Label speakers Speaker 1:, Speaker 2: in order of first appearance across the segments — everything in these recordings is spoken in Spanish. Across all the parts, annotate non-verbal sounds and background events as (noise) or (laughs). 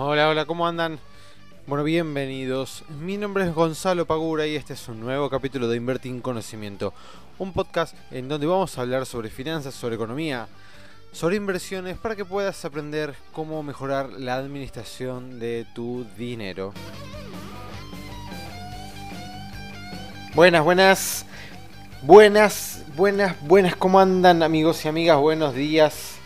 Speaker 1: Hola, hola, ¿cómo andan? Bueno, bienvenidos. Mi nombre es Gonzalo Pagura y este es un nuevo capítulo de Invertir en Conocimiento, un podcast en donde vamos a hablar sobre finanzas, sobre economía, sobre inversiones para que puedas aprender cómo mejorar la administración de tu dinero. Buenas, buenas, buenas, buenas, buenas, ¿cómo andan amigos y amigas? Buenos días,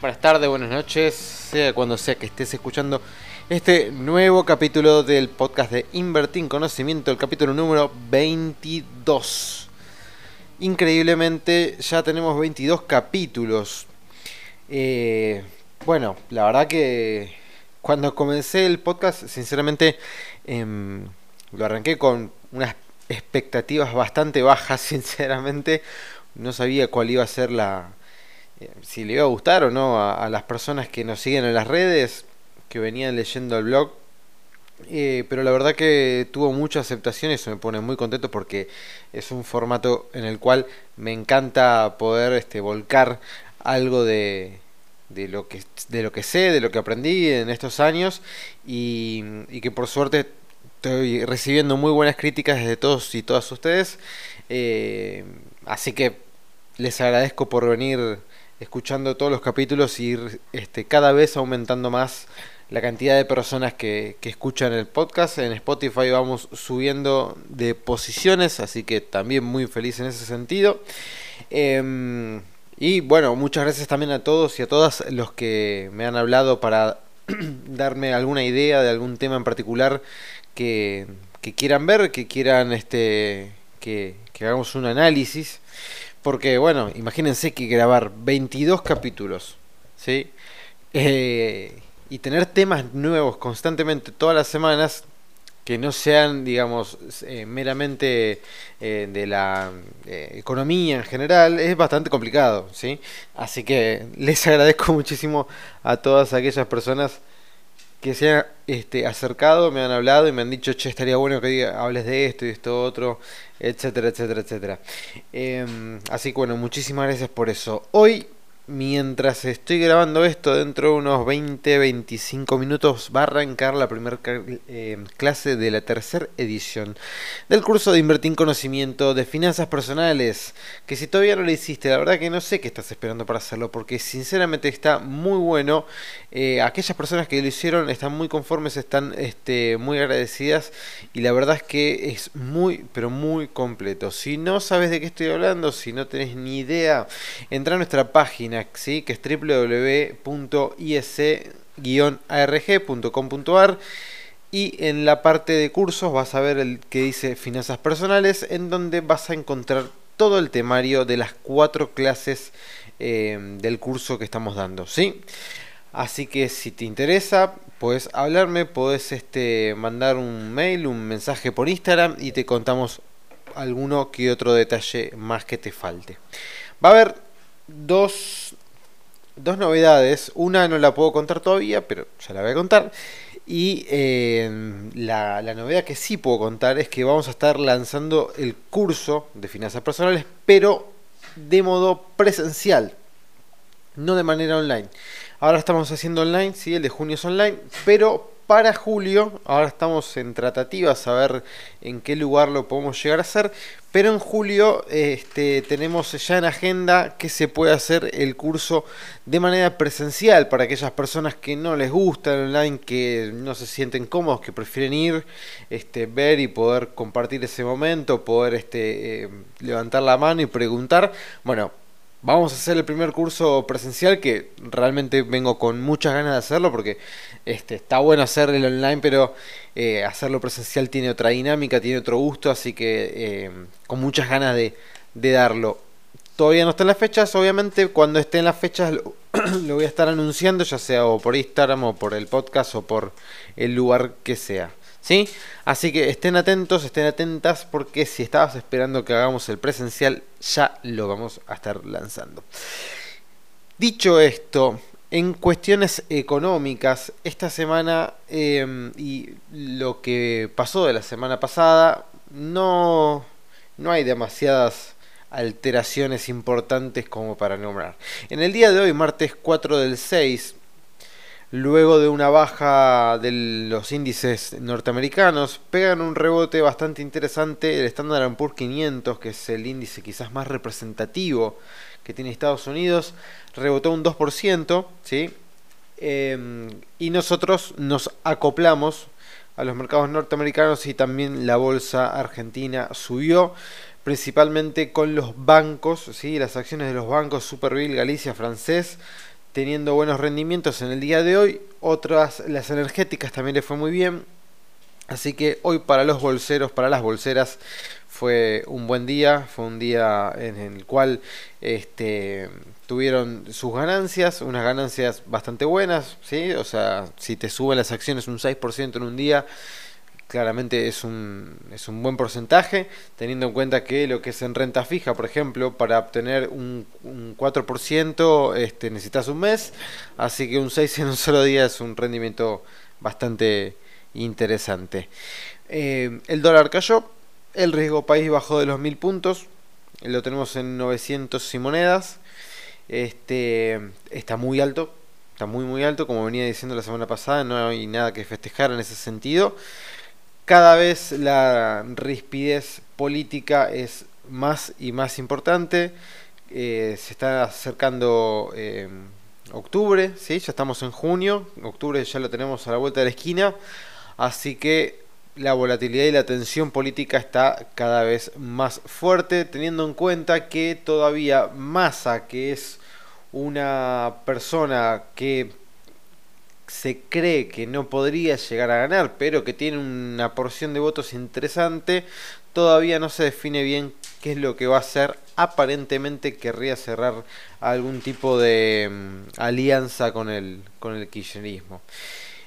Speaker 1: buenas tardes, buenas noches, sea cuando sea que estés escuchando este nuevo capítulo del podcast de Invertir en Conocimiento, el capítulo número 22. Increíblemente ya tenemos 22 capítulos. Eh, bueno, la verdad que cuando comencé el podcast, sinceramente, em, lo arranqué con unas expectativas bastante bajas, (laughs) sinceramente. No sabía cuál iba a ser la... Eh, si le iba a gustar o no a, las personas que nos siguen en las redes, que venían leyendo el blog. Eh, pero la verdad que tuvo mucha aceptación y eso me pone muy contento porque es un formato en el cual me encanta poder este, volcar algo de, de lo que de lo que sé, de lo que aprendí en estos años y, que por suerte estoy recibiendo muy buenas críticas de todos y todas ustedes. Eh, así que les agradezco por venir escuchando todos los capítulos y ir este, cada vez aumentando más la cantidad de personas que, que, escuchan el podcast. En Spotify vamos subiendo de posiciones, así que también muy feliz en ese sentido. Eh, y bueno, muchas gracias también a todos y a todas los que me han hablado para (clears throat) darme alguna idea de algún tema en particular que, quieran ver, que quieran este que, hagamos un análisis. Porque bueno, imagínense que grabar 22 capítulos, ¿sí? Eh, y tener temas nuevos constantemente todas las semanas que no sean, digamos, eh, meramente eh, de la eh, economía en general, es bastante complicado, ¿sí? Así que les (laughs) agradezco muchísimo a todas aquellas personas que se han este, acercado, me han hablado y me han dicho, che, estaría bueno que hables de esto y de esto otro, etcétera, etcétera, etcétera. Em, así que bueno, muchísimas gracias por eso. Hoy Mientras estoy grabando esto, dentro de unos 20-25 minutos va a arrancar la primera eh, clase de la tercera edición del curso de Invertir en Conocimiento de Finanzas Personales. Que si todavía no lo hiciste, la verdad que no sé qué estás esperando para hacerlo, porque sinceramente está muy bueno. Eh, aquellas personas que lo hicieron están muy conformes, están este, muy agradecidas y la verdad es que es muy, pero muy completo. Si no sabes de qué estoy hablando, si no tenés ni idea, entra a nuestra página que es www.is-arg.com.ar y en la parte de cursos vas a ver el que dice finanzas personales en donde vas a encontrar todo el temario de las cuatro clases eh, del curso que estamos dando, ¿sí? Así que si te interesa, puedes hablarme, puedes este, mandar un mail, un mensaje por Instagram y te contamos alguno que otro detalle más que te falte. Va a haber dos, dos novedades. Una no la puedo contar todavía, pero ya la voy a contar. Y eh, la, la, novedad que sí puedo contar es que vamos a estar lanzando el curso de finanzas personales, pero de modo presencial, no de manera online. Ahora estamos haciendo online, sí, el de junio es online, pero para julio. Ahora estamos en tratativas a ver en qué lugar lo podemos llegar a hacer. Pero en julio este, tenemos ya en agenda que se puede hacer el curso de manera presencial para aquellas personas que no les gusta el online, que no se sienten cómodos, que prefieren ir, este, ver y poder compartir ese momento, poder este, eh, levantar la mano y preguntar. Bueno, Vamos a hacer el primer curso presencial que realmente vengo con muchas ganas de hacerlo porque este, está bueno hacer el online, pero eh, hacerlo presencial tiene otra dinámica, tiene otro gusto, así que eh, con muchas ganas de, darlo. Todavía no están las fechas, obviamente cuando estén las fechas lo, (clears throat) lo voy a estar anunciando, ya sea o por Instagram o por el podcast o por el lugar que sea. ¿Sí? Así que estén atentos, estén atentas porque si estabas esperando que hagamos el presencial, ya lo vamos a estar lanzando. Dicho esto, en cuestiones económicas, esta semana em, y lo que pasó de la semana pasada, no, no hay demasiadas alteraciones importantes como para nombrar. En el día de hoy, martes 4 del 6, luego de una baja de los índices norteamericanos, pegan un rebote bastante interesante. El Standard Poor's 500, que es el índice quizás más representativo que tiene Estados Unidos, rebotó un 2%, ¿sí? Em, y nosotros nos acoplamos a los mercados norteamericanos y también la bolsa argentina subió principalmente con los bancos, ¿sí? las acciones de los bancos Superville, Galicia, Francés, teniendo buenos rendimientos en el día de hoy. Otras, las energéticas también le fue muy bien. Así que hoy para los bolseros, para las bolseras, fue un buen día, fue un día en el cual este, tuvieron sus ganancias, unas ganancias bastante buenas, ¿sí? O sea, si te suben las acciones un 6% en un día, claramente es un, es un buen porcentaje, teniendo en cuenta que lo que es en renta fija, por ejemplo, para obtener un, un 4% este, necesitas un mes, así que un 6 (laughs) en un solo día es un rendimiento bastante interesante. Eh, el dólar cayó, el riesgo país bajó de los 1000 puntos, lo tenemos en 900 y monedas, este, está muy alto, está muy muy alto, como venía diciendo la semana pasada, no hay nada que festejar en ese sentido cada vez la rispidez política es más y más importante. Eh, se está acercando eh, octubre, ¿sí? ya estamos en junio, octubre ya lo tenemos a la vuelta de la esquina, así que la volatilidad y la tensión política está cada vez más fuerte, teniendo en cuenta que todavía Massa, que es una persona que se cree que no podría llegar a ganar, pero que tiene una porción de votos interesante, todavía no se define bien qué es lo que va a hacer. Aparentemente querría cerrar algún tipo de mm, alianza con el, con el kirchnerismo.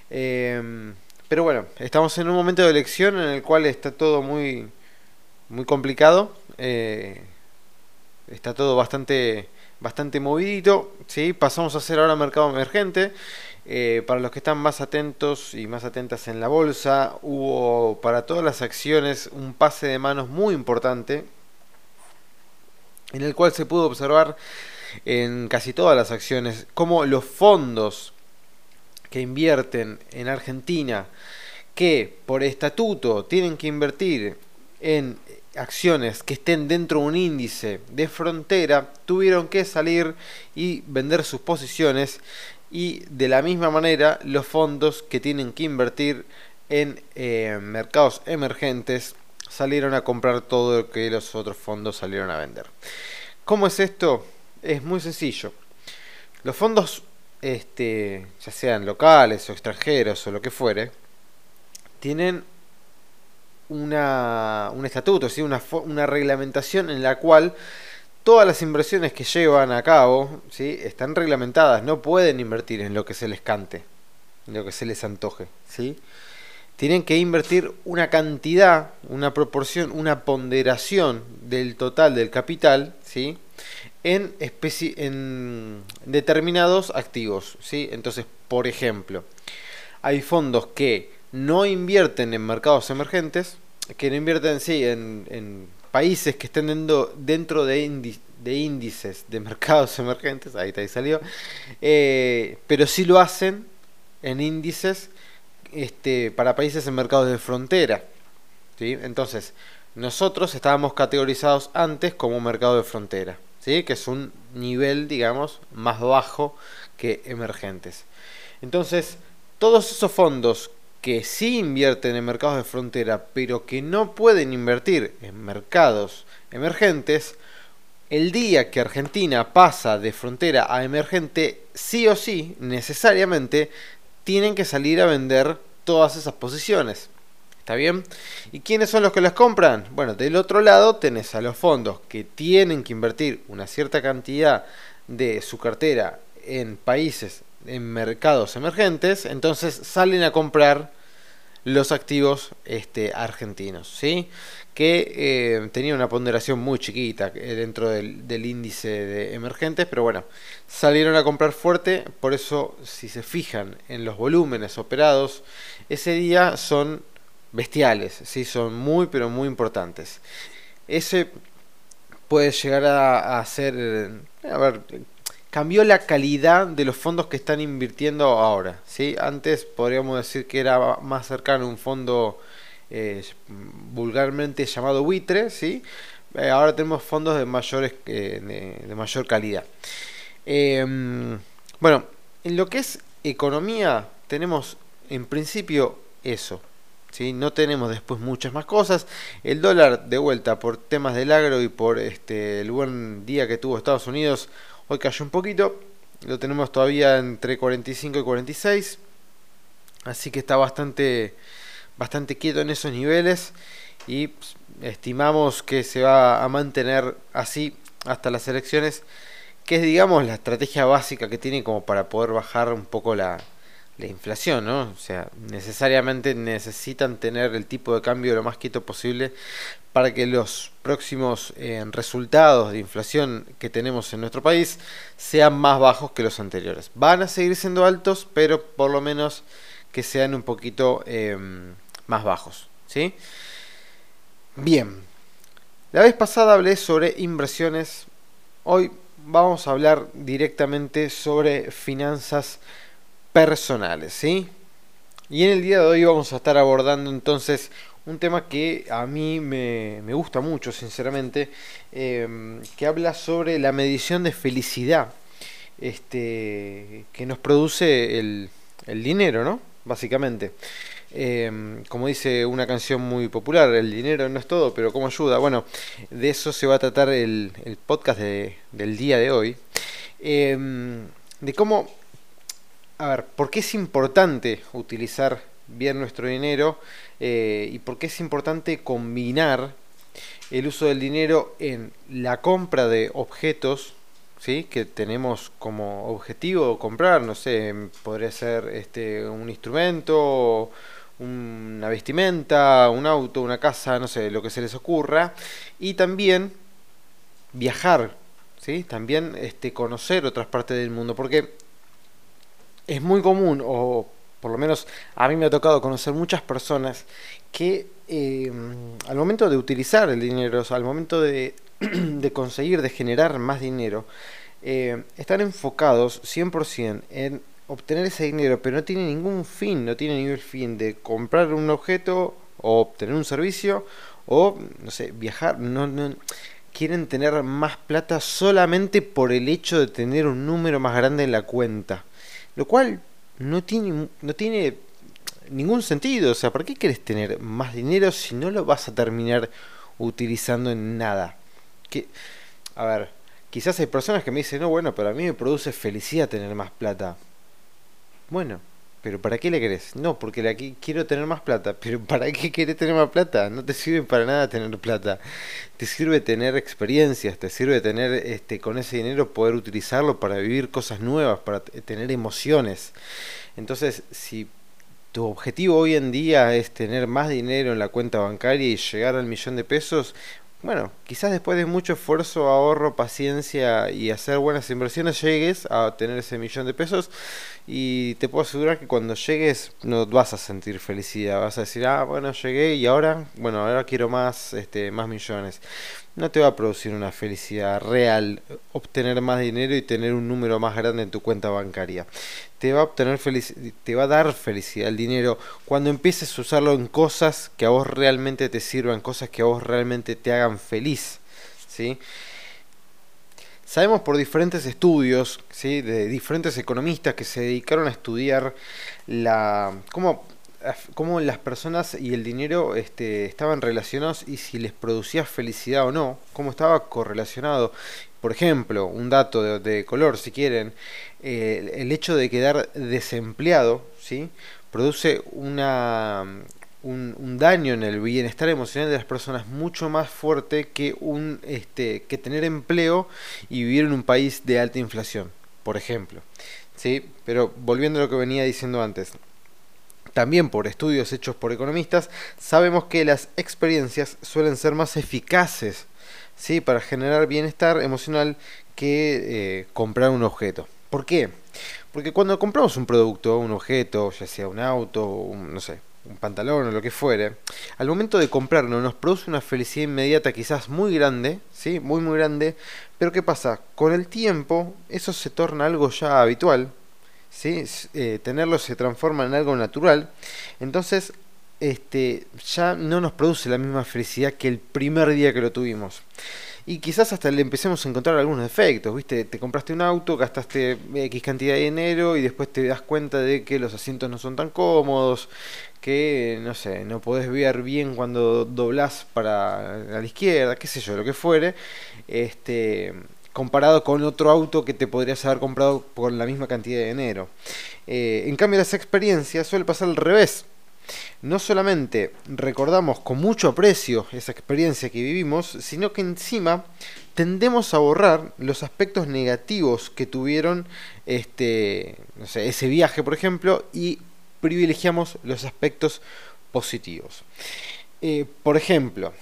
Speaker 1: Em, pero bueno, estamos en un momento de elección en el cual está todo muy, muy complicado. Eh, está todo bastante, bastante movidito. ¿sí? Pasamos a hacer ahora mercado emergente. Eh, para los que están más atentos y más atentas en la bolsa, hubo para todas las acciones un pase de manos muy importante, en el cual se pudo observar en casi todas las acciones cómo los fondos que invierten en Argentina, que por estatuto tienen que invertir en acciones que estén dentro de un índice de frontera, tuvieron que salir y vender sus posiciones y de la misma manera los fondos que tienen que invertir en eh, mercados emergentes salieron a comprar todo lo que los otros fondos salieron a vender. ¿Cómo es esto? Es muy sencillo. Los fondos, este, ya sean locales o extranjeros o lo que fuere, tienen una, un estatuto, ¿sí? una, una reglamentación en la cual todas las inversiones que llevan a cabo ¿sí? están reglamentadas, no pueden invertir en lo que se les cante, en lo que se les antoje. ¿sí? Tienen que invertir una cantidad, una proporción, una ponderación del total del capital ¿sí? en, en determinados activos. ¿sí? Entonces, por ejemplo, hay fondos que no invierten en mercados emergentes, que no invierten sí, en países que estén dentro, dentro de, de índices de mercados (laughs) emergentes, ahí, ahí salió, eh, pero sí lo hacen en índices este, para países en mercados de frontera. ¿sí? Entonces, nosotros estábamos categorizados antes como mercado de frontera, ¿sí? que es un nivel, digamos, más bajo que emergentes. Entonces, todos esos fondos que sí invierten en mercados de frontera, pero que no pueden invertir en mercados emergentes, el día que Argentina pasa de frontera a emergente, sí o sí, necesariamente, tienen que salir a vender todas esas posiciones. ¿Está bien? ¿Y quiénes son los que las compran? Bueno, del otro lado tenés a los fondos que tienen que invertir una cierta cantidad de su cartera en países en mercados emergentes, entonces salen a comprar los activos este, argentinos, ¿sí? que eh, tenía una ponderación muy chiquita eh, dentro del, del, índice de emergentes, pero bueno, salieron a comprar fuerte, por eso si se fijan en los volúmenes operados, ese día son bestiales, ¿sí? son muy pero muy importantes. Ese puede llegar a, a ser, a ver, cambió la calidad de los fondos que están invirtiendo ahora. ¿sí? Antes podríamos decir que era más cercano a un fondo eh, vulgarmente llamado buitre, ¿sí? Eh, ahora tenemos fondos de, mayores, de, de, mayor calidad. Em, bueno, en lo que es economía tenemos en principio eso. ¿sí? No tenemos después muchas más cosas. El dólar de vuelta por temas del agro y por este, el buen día que tuvo Estados Unidos Hoy cayó un poquito, lo tenemos todavía entre 45 y 46, así que está bastante, bastante quieto en esos niveles y estimamos que se va a mantener así hasta las elecciones, que es digamos la estrategia básica que tiene como para poder bajar un poco la, la inflación, ¿no? O sea, necesariamente necesitan tener el tipo de cambio lo más quieto posible para que los próximos eh, resultados de inflación que tenemos en nuestro país sean más bajos que los anteriores. Van a seguir siendo altos, pero por lo menos que sean un poquito em, más bajos, ¿sí? Bien, la vez pasada hablé sobre inversiones, hoy vamos a hablar directamente sobre finanzas personales, ¿sí? Y en el día de hoy vamos a estar abordando entonces un tema que a mí me, gusta mucho, sinceramente, em, que habla sobre la medición de felicidad este, que nos produce el, dinero, ¿no? Básicamente. Em, como dice una canción muy popular, el dinero no es todo, pero ¿cómo ayuda? Bueno, de eso se va a tratar el, podcast del día de hoy. Em, de cómo a ver, ¿por qué es importante utilizar bien nuestro dinero eh, y por qué es importante combinar el uso del dinero en la compra de objetos ¿sí? que tenemos como objetivo comprar? No sé, podría ser este, un instrumento, una vestimenta, un auto, una casa, no sé, lo que se les ocurra. Y también viajar, ¿sí? también este, conocer otras partes del mundo, porque es muy común, o por lo menos a mí me ha tocado conocer muchas personas que eh, al momento de utilizar el dinero, al momento (clears throat) de, conseguir, de generar más dinero, eh, están enfocados 100% en obtener ese dinero, pero no tiene ningún fin, no tiene ningún fin de comprar un objeto o obtener un servicio o, no sé, viajar, no, no, quieren tener más plata solamente por el hecho de tener un número más grande en la cuenta. Lo cual no tiene, no tiene ningún sentido. O sea, ¿para qué quieres tener más dinero si no lo vas a terminar utilizando en nada? Que, a ver, quizás hay personas que me dicen, no, bueno, pero a mí me produce felicidad tener más plata. Bueno, ¿Pero para qué le querés? No, porque aquí quiero tener más plata. (laughs) ¿Pero para qué querés tener más plata? No te sirve para nada tener plata. Te sirve tener experiencias, te sirve tener este con ese dinero poder utilizarlo para vivir cosas nuevas, para tener emociones. Entonces, si tu objetivo hoy en día es tener más dinero en la cuenta bancaria y llegar al millón de pesos, bueno, quizás después de mucho esfuerzo, ahorro, paciencia y hacer buenas inversiones llegues a tener ese millón de pesos y te puedo asegurar que cuando llegues no vas a sentir felicidad, vas a decir, ah, bueno, llegué y ahora, bueno, ahora quiero más, este, más millones. No te va a producir una felicidad real obtener más dinero y tener un número más grande en tu cuenta bancaria te va a obtener te va a dar felicidad el dinero cuando empieces a usarlo en cosas que a vos realmente te sirvan, cosas que a vos realmente te hagan feliz, ¿sí? Sabemos por diferentes estudios, ¿sí? de diferentes economistas que se dedicaron a estudiar la cómo, cómo las personas y el dinero este, estaban relacionados y si les producía felicidad o no, cómo estaba correlacionado. Por ejemplo, un dato de color, si quieren, eh, el hecho de quedar desempleado, ¿sí? produce una, un, daño en el bienestar emocional de las personas mucho más fuerte que, un, este, que tener empleo y vivir en un país de alta inflación, por ejemplo. ¿sí? Pero volviendo a lo que venía diciendo antes, también por estudios hechos por economistas, sabemos que las experiencias suelen ser más eficaces ¿sí? para generar bienestar emocional que eh, comprar un objeto. ¿Por qué? Porque cuando compramos un producto, un objeto, ya sea un auto, no sé, un pantalón o lo que fuere, al momento de comprarlo nos produce una felicidad inmediata quizás muy grande, ¿sí? Muy muy grande, pero ¿qué pasa? Con el tiempo eso se torna algo ya habitual, ¿sí? Eh, tenerlo se transforma en algo natural, entonces este, ya no nos produce la misma felicidad que el primer día que lo tuvimos. Y quizás hasta le empecemos a encontrar algunos defectos, ¿viste? Te compraste un auto, gastaste X cantidad de dinero y después te das cuenta de que los asientos no son tan cómodos, que, no sé, no podés ver bien cuando doblás para la izquierda, qué sé yo, lo que fuere. Este, comparado con otro auto que te podrías haber comprado por la misma cantidad de dinero. Eh, en cambio, las experiencias suele pasar al revés no solamente recordamos con mucho aprecio esa experiencia que vivimos, sino que encima tendemos a borrar los aspectos negativos que tuvieron este, ese viaje, por ejemplo, y privilegiamos los aspectos positivos. Eh, por ejemplo,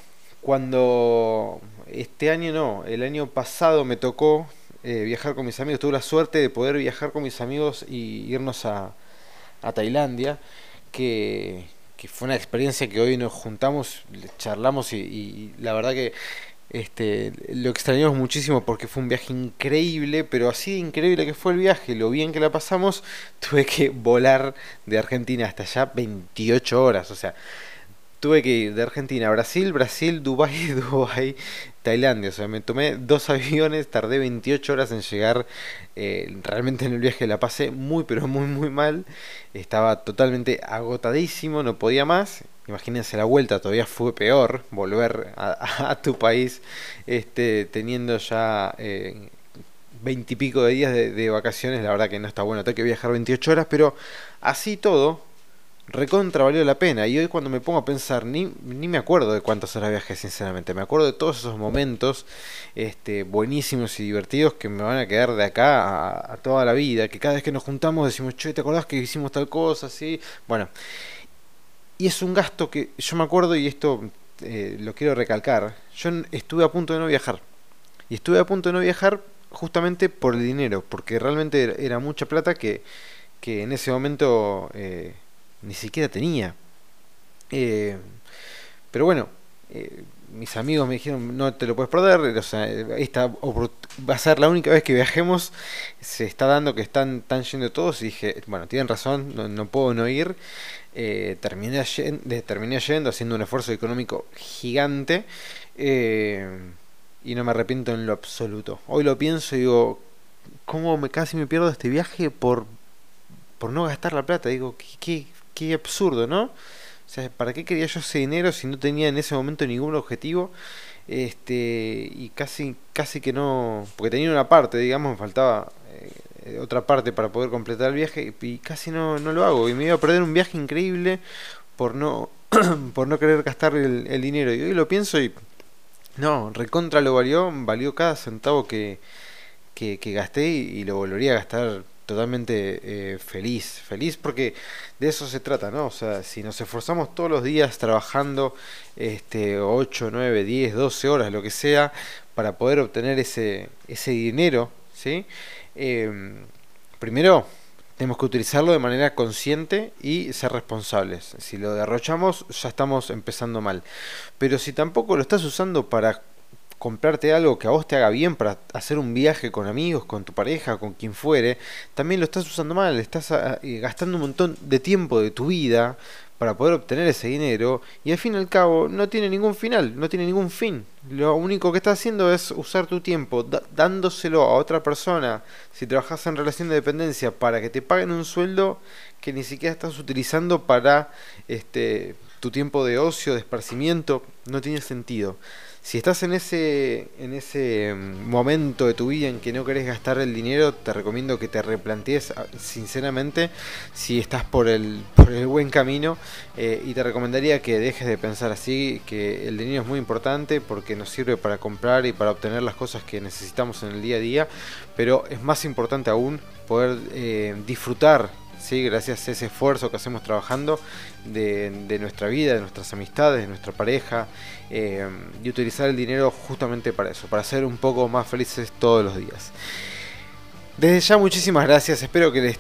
Speaker 1: cuando este año no, el año pasado me tocó eh, viajar con mis amigos, tuve la suerte de poder viajar con mis amigos y irnos a, a Tailandia, que, que fue una experiencia que hoy nos juntamos, charlamos y, la verdad que este, lo extrañamos muchísimo porque fue un viaje increíble, pero así increíble que fue el viaje, lo bien que la pasamos, (laughs) tuve que volar de Argentina hasta allá 28 horas, o sea, tuve que ir de Argentina a Brasil, Brasil, Dubai, (laughs) Dubai, Tailandia. O sea, me tomé dos (laughs) aviones, tardé 28 horas en llegar. Eh, realmente en el viaje la pasé muy, pero muy, muy mal. Estaba totalmente agotadísimo, no podía más. Imagínense la vuelta, todavía fue peor volver a, (laughs) tu país este, teniendo ya eh, veintipico de días de vacaciones. La verdad que no está bueno, tengo que viajar 28 horas, pero así todo recontra valió la pena. Y hoy cuando me pongo a pensar, ni, ni me acuerdo de cuántas horas viajé, sinceramente. Me acuerdo de todos esos momentos este, buenísimos y divertidos que me van a quedar de acá a, toda la vida. Que cada vez que nos juntamos decimos, che, ¿te acordás que hicimos tal cosa? Sí. Bueno. Y es un gasto que yo me acuerdo y esto eh, lo quiero recalcar. Yo estuve a punto de no viajar. Y estuve a punto de no viajar justamente por el dinero. Porque realmente era mucha plata que, que en ese momento... Eh, ni siquiera tenía. Eh, pero bueno, eh, mis amigos me dijeron, no te lo puedes perder, o sea, esta va a ser la única vez que viajemos, se está dando que están, están yendo todos y dije, bueno, tienen razón, no, puedo no ir. Eh, terminé, yendo, terminé yendo, haciendo un esfuerzo económico gigante y no me arrepiento en lo absoluto. Hoy lo pienso y digo, ¿cómo me casi me pierdo este viaje por, por no gastar la plata? Digo, ¿qué, qué qué absurdo, ¿no? O sea, ¿para qué quería yo ese dinero si no tenía en ese momento ningún objetivo? Este, y casi, casi que no, porque tenía una parte, digamos, me faltaba eh, otra parte para poder completar el viaje y casi no, no lo hago. Y me iba a perder un viaje increíble por no, (clears throat) por no querer gastar el, dinero. Y hoy lo pienso y no, recontra lo valió, valió cada centavo que, que, gasté y lo volvería a gastar totalmente eh, feliz, feliz porque de eso se trata, ¿no? O sea, si nos esforzamos todos los días trabajando este 8, 9, 10, 12 horas, lo que sea, para poder obtener ese, ese dinero, ¿sí? Em, primero tenemos que utilizarlo de manera consciente y ser responsables. Si lo derrochamos, ya estamos empezando mal. Pero si tampoco lo estás usando para comprarte algo que a vos te haga bien para hacer un viaje con amigos, con tu pareja, con quien fuere, también lo estás usando mal, estás ah, eh, gastando un montón de tiempo de tu vida para poder obtener ese dinero y al fin y al cabo no tiene ningún final, no tiene ningún fin. Lo único que estás haciendo es usar tu tiempo dándoselo a otra persona, si trabajas en relación de dependencia, para que te paguen un sueldo que ni siquiera estás utilizando para este tu tiempo de ocio, de esparcimiento, no tiene sentido. Si estás en ese, en ese mm, momento de tu vida en que no querés gastar el dinero, te recomiendo que te replantees ah, sinceramente si estás por el, por el buen camino eh, y te recomendaría que dejes de pensar así, que el dinero es muy importante porque nos sirve para comprar y para obtener las cosas que necesitamos en el día a día, pero es más importante aún poder eh, disfrutar ¿sí? gracias a ese esfuerzo que hacemos trabajando de, nuestra vida, de nuestras amistades, de nuestra pareja, eh, y utilizar el dinero justamente para eso, para ser un poco más felices todos los días. Desde ya muchísimas gracias, espero que les,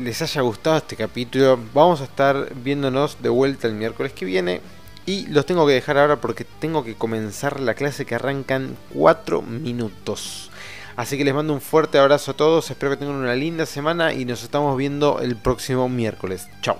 Speaker 1: les haya gustado este capítulo. Vamos a estar viéndonos de vuelta el miércoles que viene. Y los tengo que dejar ahora porque tengo que comenzar la clase que arranca en 4 minutos. Así que les mando un fuerte abrazo a todos, espero que tengan una linda semana y nos estamos viendo el próximo miércoles. Chao.